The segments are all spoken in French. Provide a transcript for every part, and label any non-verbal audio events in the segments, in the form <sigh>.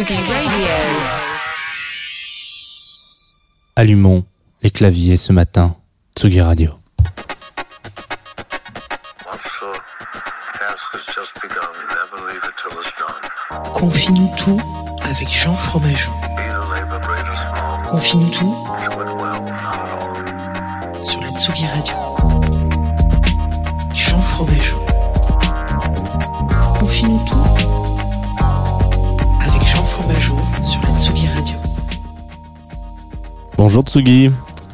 Radio. Allumons les claviers ce matin. Tsugi Radio. Confie-nous tout avec Jean Fromageau. Confie-nous tout sur la Tsugi Radio. Bonjour Tsugi.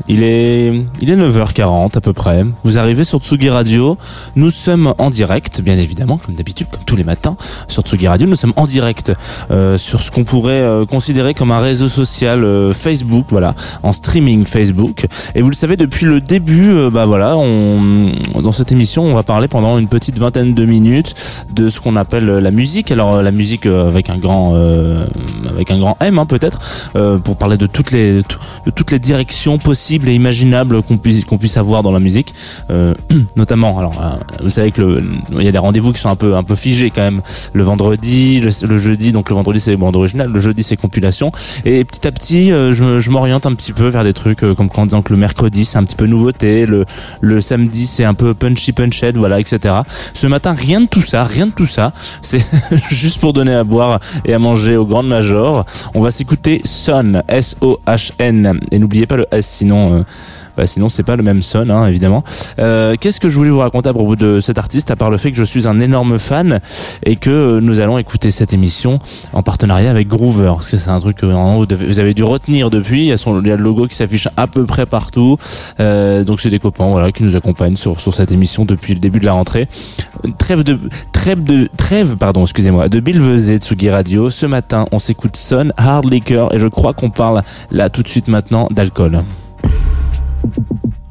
Il est, il est 9h40 à peu près. Vous arrivez sur Tsugi Radio. Nous sommes en direct, bien évidemment, comme d'habitude, comme tous les matins, sur Tsugi Radio. Nous sommes en direct euh, sur ce qu'on pourrait euh, considérer comme un réseau social euh, Facebook, voilà, en streaming Facebook. Et vous le savez, depuis le début, bah voilà, on, dans cette émission, on va parler pendant une petite vingtaine de minutes de ce qu'on appelle la musique. Alors la musique avec un grand, avec un grand M, hein, peut-être, pour parler de toutes les, de toutes les directions possibles et imaginables qu'on puisse qu'on puisse avoir dans la musique euh, <clears throat> notamment alors euh, vous savez que le il y a des rendez-vous qui sont un peu un peu figés quand même. Le vendredi le, jeudi donc le vendredi c'est les bandes originales le jeudi c'est compilation. Et petit à petit euh, je, je m'oriente un petit peu vers des trucs euh, comme quand disant que le mercredi c'est un petit peu nouveauté. Le le samedi c'est un peu punchy punched voilà etc ce matin rien de tout ça rien de tout ça. C'est <laughs> juste pour donner à boire et à manger aux grandes majors on va s'écouter Son S-O-H-N et n'oubliez pas le S sinon euh, bah, sinon c'est pas le même son hein, évidemment. Euh, qu'est-ce que je voulais vous raconter à propos de cet artiste à part le fait que je suis un énorme fan et que euh, nous allons écouter cette émission en partenariat avec Groover? Parce que c'est un truc que vous, avez dû retenir depuis. Il y a, le logo qui s'affiche à peu près partout. Euh, donc c'est des copains voilà qui nous accompagnent sur, sur cette émission depuis le début de la rentrée. Trêve de trêve de trêve pardon excusez-moi de Bill Vezet Tsugi Radio. Ce matin on s'écoute Son Hard Liquor et je crois qu'on parle là tout de suite maintenant d'alcool thank you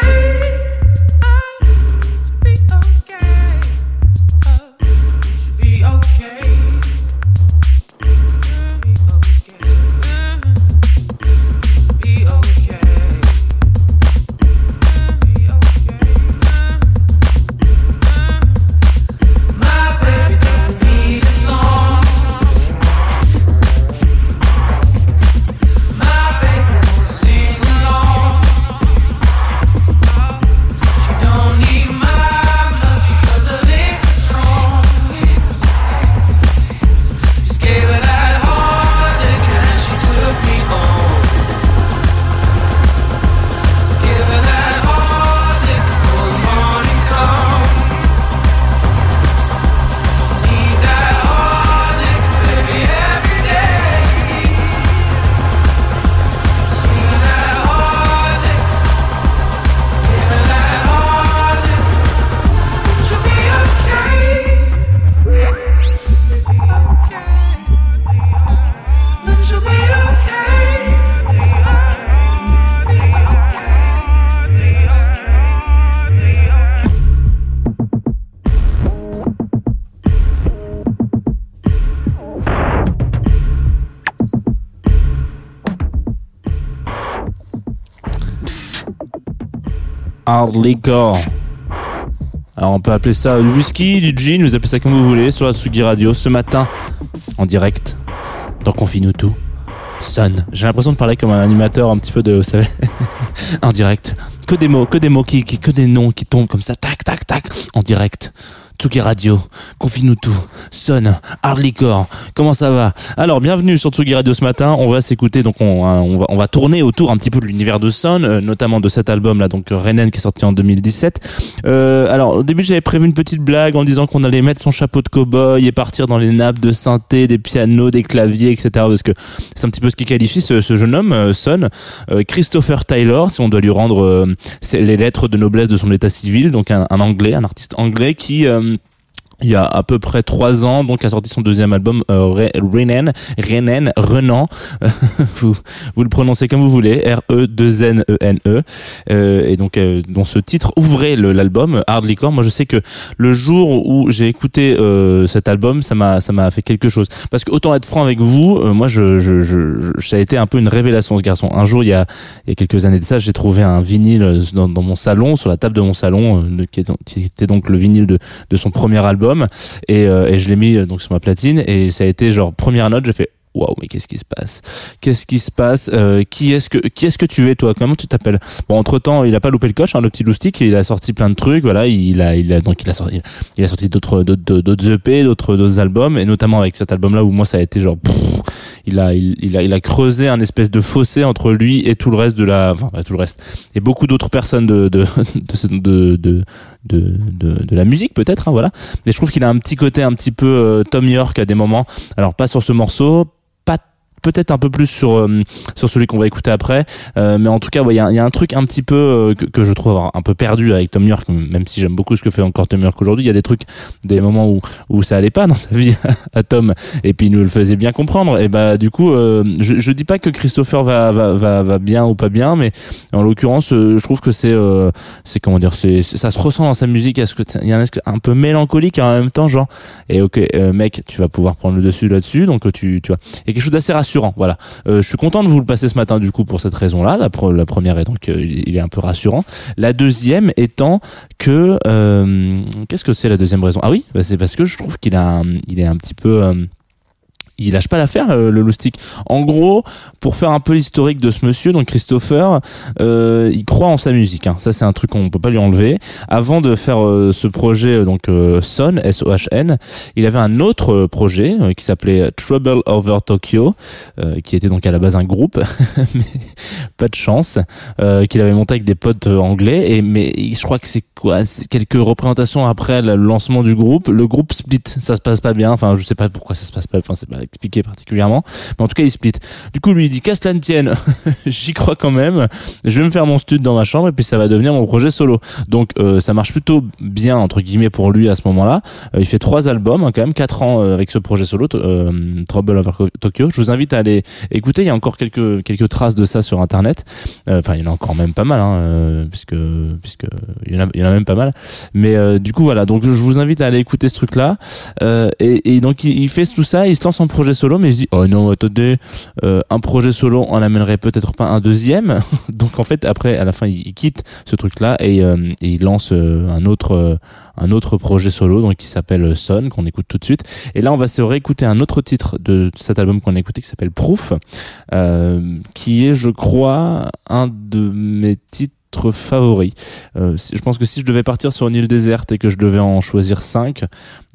hurt. Alors on peut appeler ça du whisky, du gin, vous appelez ça comme vous voulez, sur la Sugi Radio ce matin, en direct, dans Confine tout. Sun. J'ai l'impression de parler comme un animateur un petit peu de, vous savez, <laughs> en direct. Que des mots, que des mots que des noms qui tombent comme ça, tac, tac, tac, en direct. Tsugi Radio, confie-nous tout, Sun, Hard Liquor, comment ça va? Alors, bienvenue sur Tsugi Radio ce matin, on va s'écouter, donc on, hein, va, on va tourner autour un petit peu de l'univers de Sun, euh, notamment de cet album-là, donc Rennen qui est sorti en 2017. Euh, alors, au début, j'avais prévu une petite blague en disant qu'on allait mettre son chapeau de cow-boy et partir dans les nappes de synthé, des pianos, des claviers, etc. Parce que c'est un petit peu ce qui qualifie ce, ce jeune homme, euh, Sun, euh, Christopher Taylor, si on doit lui rendre euh, les lettres de noblesse de son état civil, donc un, un anglais, un artiste anglais qui euh, il y a à peu près trois ans, donc a sorti son deuxième album, euh, Re- Renan, <laughs> Renan, Renan, vous, le prononcez comme vous voulez, R-E-2-N-E-N-E, euh, et donc euh, dont ce titre ouvrait l'album Hard Liquor. Moi, je sais que le jour où j'ai écouté euh, cet album, ça m'a ça m'a fait quelque chose. Parce que autant être franc avec vous, euh, moi, je, ça a été un peu une révélation ce garçon. Un jour, il y a il y a quelques années de ça, j'ai trouvé un vinyle euh, dans, mon salon, sur la table de mon salon, euh, qui, qui était donc le vinyle de de son premier album et, euh, et je l'ai mis euh, donc sur ma platine. Et ça a été genre première note j'ai fait waouh mais qu'est-ce qui se passe? Qu'est-ce qui se passe? Euh, qui est-ce que qui est-ce que tu es toi? Comment tu t'appelles? Bon entre temps il a pas loupé le coche hein, le petit loustic il a sorti plein de trucs voilà. Il a il a donc il a sorti il a sorti d'autres d'autres EP d'autres d'autres albums. Et notamment avec cet album là où moi ça a été genre pff, il a il, il a il a creusé un espèce de fossé entre lui et tout le reste de la enfin tout le reste et beaucoup d'autres personnes de de <laughs> de de de, de, de, de la musique peut-être hein, voilà mais je trouve qu'il a un petit côté un petit peu euh, Tom York à des moments. Alors pas sur ce morceau, peut-être un peu plus sur euh, sur celui qu'on va écouter après, euh, mais en tout cas, il y, a, y a un truc un petit peu euh, que, que je trouve un peu perdu avec Tom York, même si j'aime beaucoup ce que fait encore Tom York aujourd'hui. Il y a des trucs, des moments où où ça allait pas dans sa vie <laughs> à Tom, et puis il nous le faisait bien comprendre. Et bah du coup, je, je dis pas que Christopher va va va, va bien ou pas bien, mais en l'occurrence, je trouve que c'est c'est comment dire, c'est ça se ressent dans sa musique. Est-ce que il y a un, un peu mélancolique et en même temps genre et ok mec, tu vas pouvoir prendre le dessus là-dessus, donc tu tu vois, il y a quelque chose d'assez rassurant. Voilà, Euh, je suis content de vous le passer ce matin du coup pour cette raison-là. La, pre- la première est donc euh, il il est un peu rassurant. La deuxième étant que euh, qu'est-ce que c'est la deuxième raison? Ah oui, bah, c'est parce que je trouve qu'il a il est un petit peu euh, il lâche pas l'affaire le, le loustic. En gros, pour faire un peu l'historique de ce monsieur, donc Christopher, euh, il croit en sa musique. Hein. Ça, c'est un truc qu'on peut pas lui enlever. Avant de faire euh, ce projet, euh, donc euh, Son, S-O-H-N, il avait un autre euh, projet euh, qui s'appelait Trouble Over Tokyo, qui était donc à la base un groupe, <laughs> mais pas de chance, qu'il avait monté avec des potes anglais. Et mais je crois que c'est quoi Quelques représentations après le lancement du groupe, le groupe split. Ça se passe pas bien. Enfin, je sais pas pourquoi ça se passe pas expliqué particulièrement. Mais en tout cas, il split. Du coup, lui, il dit qu'à cela ne tienne, <laughs> j'y crois quand même. Je vais me faire mon stud dans ma chambre et puis ça va devenir mon projet solo. Donc, euh, ça marche plutôt bien entre guillemets pour lui à ce moment-là. Euh, il fait trois albums, hein, quand même quatre ans euh, avec ce projet solo, euh, Trouble Over Tokyo. Je vous invite à aller écouter. Il y a encore quelques quelques traces de ça sur Internet. Euh, Enfin, il y en a encore même pas mal, hein, euh, puisque puisque il y en a il y en a même pas mal. Mais du coup, voilà. Donc, je vous invite à aller écouter ce truc-là. Et, et donc, il, il fait tout ça. Il se lance en projet solo, mais je dis, oh non, attendez, euh, un projet solo, on amènerait peut-être pas un deuxième. <laughs> donc, en fait, après, à la fin, il, quitte ce truc-là et, euh, et il lance euh, un autre euh, un autre projet solo, donc qui s'appelle Son, qu'on écoute tout de suite. Et là, on va se réécouter un autre titre de cet album qu'on a écouté, qui s'appelle Proof, euh, qui est, je crois, un de mes titres favoris. Euh, si- je pense que si je devais partir sur une île déserte et que je devais en choisir cinq,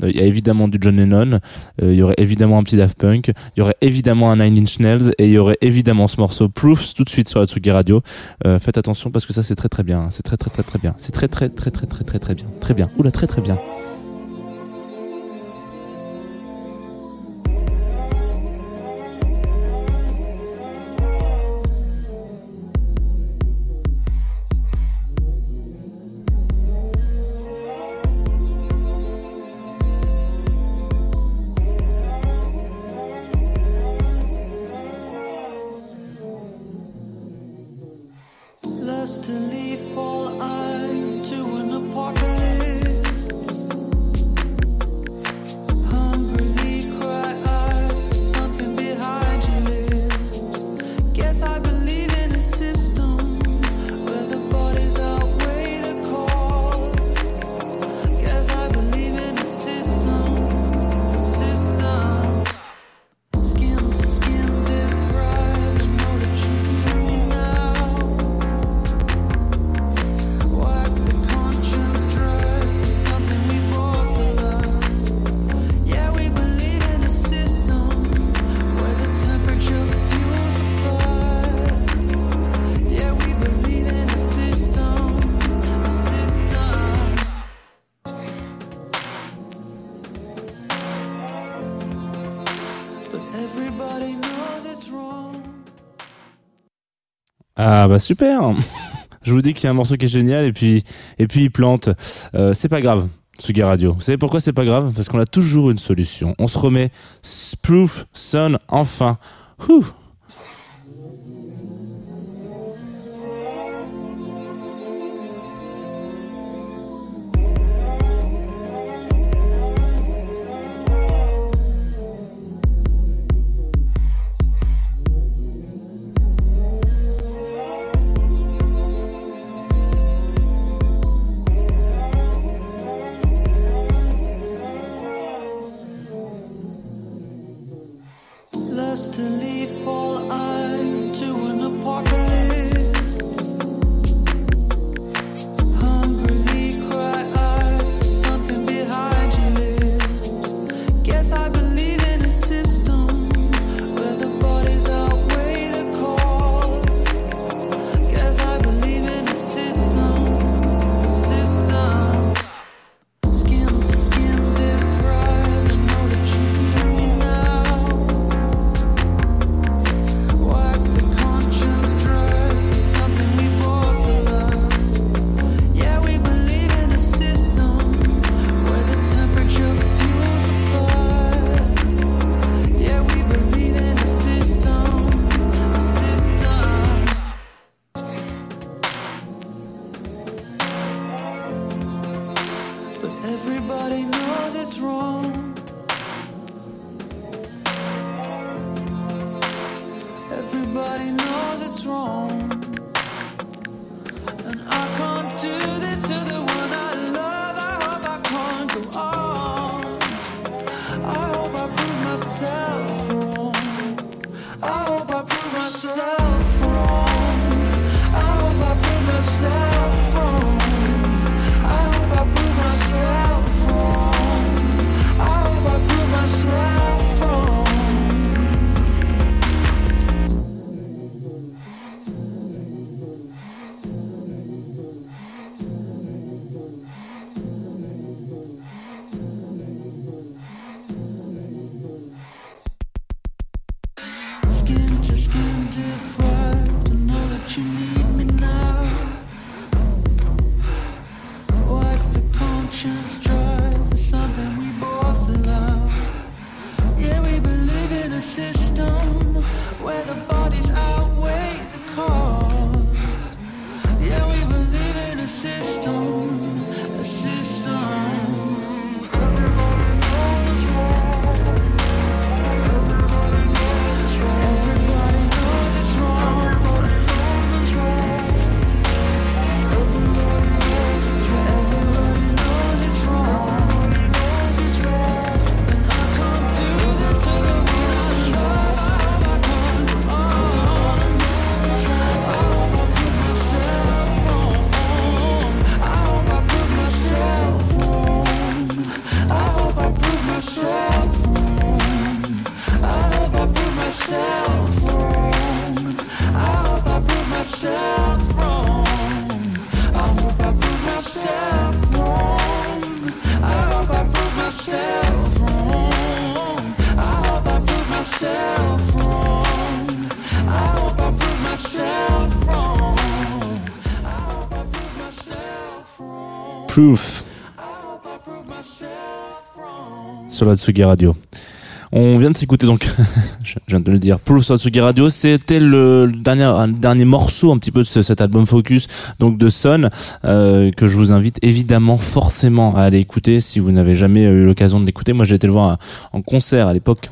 euh, il y a évidemment du John Lennon, euh, il y aurait évidemment un petit Daft Punk, il y aurait évidemment un Nine Inch Nails et il y aurait évidemment ce morceau Proof tout de suite sur la Tsugi Radio. Euh, faites attention parce que ça c'est très très bien, c'est très très très très bien, c'est très très très très très très très bien, très bien, oula très très bien. to leave. Ah bah super <laughs> Je vous dis qu'il y a un morceau qui est génial et puis et puis il plante. Euh, c'est pas grave. Sugi Radio. Vous savez pourquoi c'est pas grave? Parce qu'on a toujours une solution. On se remet Proof Son enfin. Ouh. So. Proof sur la Radio. On vient de s'écouter donc, <laughs> je viens de le dire, Proof sur Radio. C'était le dernier, dernier morceau un petit peu de ce- cet album Focus, donc de Son, euh, que je vous invite évidemment forcément à aller écouter si vous n'avez jamais eu l'occasion de l'écouter. Moi j'ai été le voir en concert à l'époque.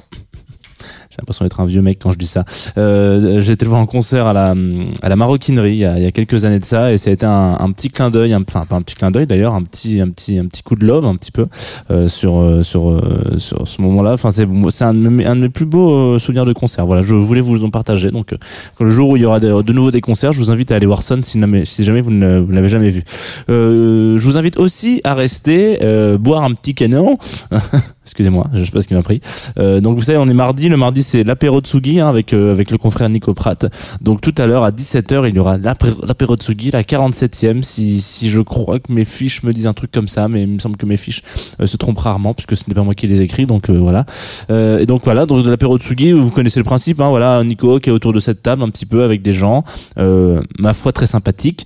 J'ai l'impression d'être un vieux mec quand je dis ça. Euh, j'ai été le voir en concert à la à la maroquinerie il y a, il y a quelques années de ça et ça a été un, petit clin d'œil, enfin pas un petit clin d'œil d'ailleurs, un petit un petit un petit coup de love un petit peu euh, sur euh, sur euh, sur ce moment-là. Enfin c'est c'est un, un de mes plus beaux euh, souvenirs de concert. Voilà, je voulais vous en partager. Donc le jour où il y aura de, de nouveau des concerts, je vous invite à aller voir Son si si jamais vous ne vous l'avez jamais vu. Je vous invite aussi à rester boire un petit canon. <laughs> Excusez-moi, je sais pas ce qui m'a pris. Donc vous savez, on est mardi. Le mardi, c'est l'apéro Tsugi hein, avec euh, avec le confrère Nico Pratt. Donc tout à l'heure à 17h, il y aura l'apéro Tsugi, la 47e. Si si je crois que mes fiches me disent un truc comme ça, mais il me semble que mes fiches euh, se trompent rarement puisque ce n'est pas moi qui les écris. Donc euh, voilà. Euh, et donc voilà, donc de l'apéro Tsugi, vous connaissez le principe. Hein, voilà, Nico qui est autour de cette table un petit peu avec des gens, euh, ma foi très sympathiques,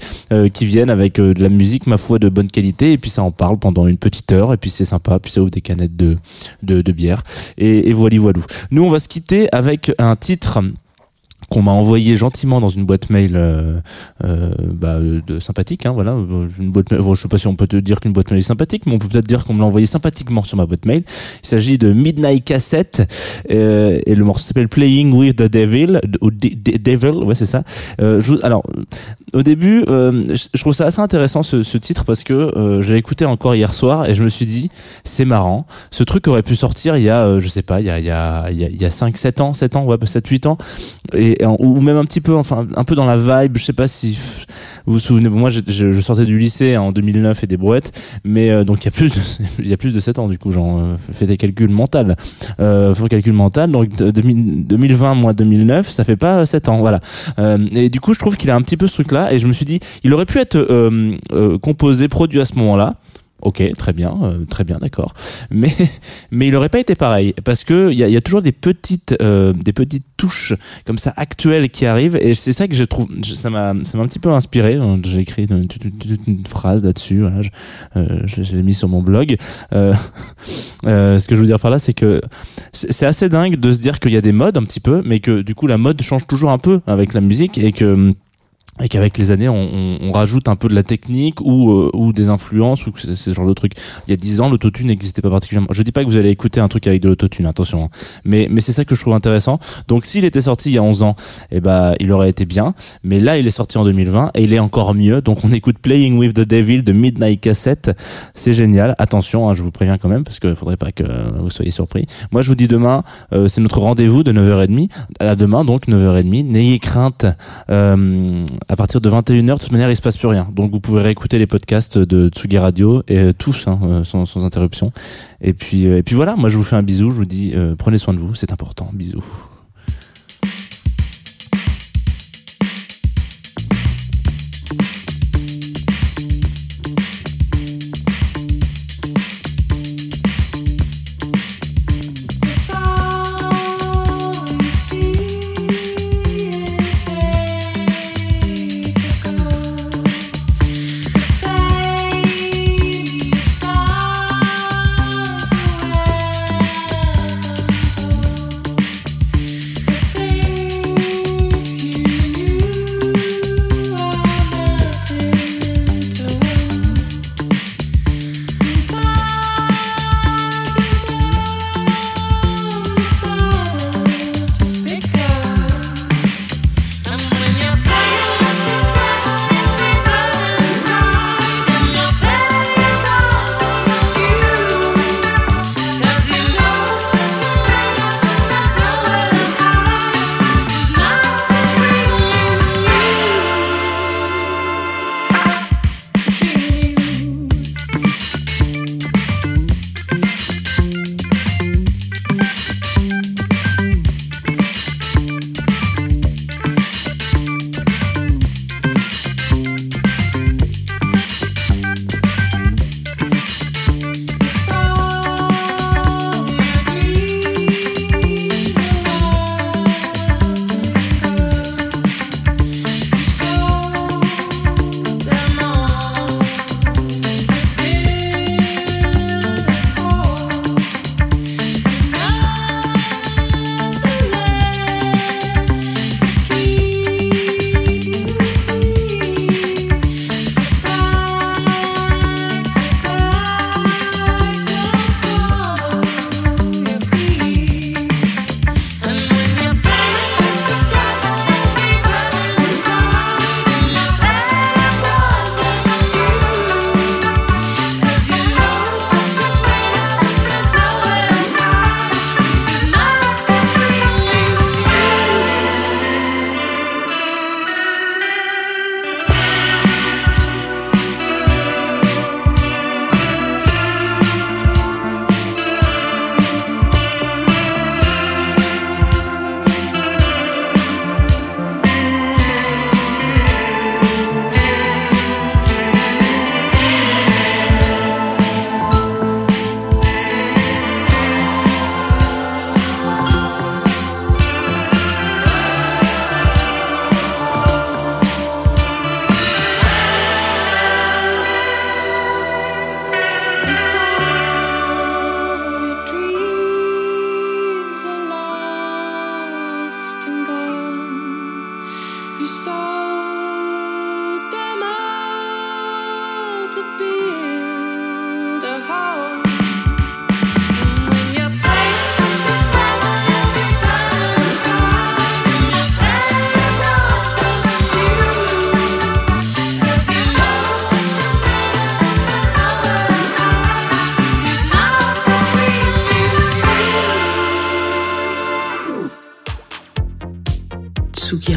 qui viennent avec de la musique, ma foi de bonne qualité. Et puis ça en parle pendant une petite heure. Et puis c'est sympa. Puis ça ouvre des canettes de de, de bière. Et, et voilà, voilou. Nous, on va se quitter avec un titre qu'on m'a envoyé gentiment dans une boîte mail euh, euh, bah, de sympathique hein, voilà. Une boîte mail, bon, sais pas si on peut te dire qu'une boîte mail est sympathique mais on peut peut-être dire qu'on me l'a envoyé sympathiquement sur ma boîte mail. Il s'agit de Midnight Cassette euh, et le morceau s'appelle Playing with the Devil ou De- De- Devil ouais c'est ça. Alors au début euh, je je trouve ça assez intéressant ce, ce titre parce que euh, j'ai écouté encore hier soir et je me suis dit c'est marrant. Ce truc aurait pu sortir il y a euh, je sais pas il y a il y a il y a, il y a 5 7 ans 7 ans ouais 7 8 ans. Et, ou même un petit peu enfin un peu dans la vibe je sais pas si vous vous souvenez moi je, je, je sortais du lycée en 2009 et des brouettes mais euh, donc il y a plus de, <laughs> il y a plus de 7 ans du coup genre euh, fais des calculs mentaux. Euh, fais des calculs mentaux donc de- 2000 2020 moins 2009 ça fait pas 7 ans voilà. Euh, et du coup je trouve qu'il a un petit peu ce truc là et je me suis dit il aurait pu être euh, euh, composé produit à ce moment là Ok, très bien, euh, très bien, d'accord. Mais <laughs> mais il aurait pas été pareil parce que il y a, y a toujours des petites euh, des petites touches comme ça actuelles qui arrivent et c'est ça que je trouve ça m'a ça m'a un petit peu inspiré. J'ai écrit une, une- une phrase là-dessus. Voilà, je, euh, je, je l'ai mis sur mon blog. Euh, <laughs> euh, ce que je veux dire par là, c'est que c'est assez dingue de se dire qu'il y a des modes un petit peu, mais que du coup la mode change toujours un peu avec la musique et que et qu'avec les années on, on, on rajoute un peu de la technique ou euh, ou des influences ou ce genre de truc. Il y a dix ans l'autotune n'existait pas particulièrement. Je dis pas que vous allez écouter un truc avec de l'autotune, attention. hein. Mais mais c'est ça que je trouve intéressant. Donc s'il était sorti il y a 11 ans, eh ben il aurait été bien, mais là il est sorti en 2020 et il est encore mieux. Donc on écoute Playing with the Devil de Midnight Cassette. C'est génial. Attention, hein, je vous préviens quand même parce que faudrait pas que vous soyez surpris. Moi je vous dis demain, euh, c'est notre rendez-vous de 9h30 à demain donc 9h30. N'ayez crainte euh, à partir de 21h, de toute manière, il se passe plus rien. Donc vous pouvez réécouter les podcasts de Tsugi Radio et euh, tous hein, euh, sans, sans interruption. Et puis euh, et puis voilà, moi je vous fais un bisou, je vous dis prenez soin de vous, c'est important. Bisous.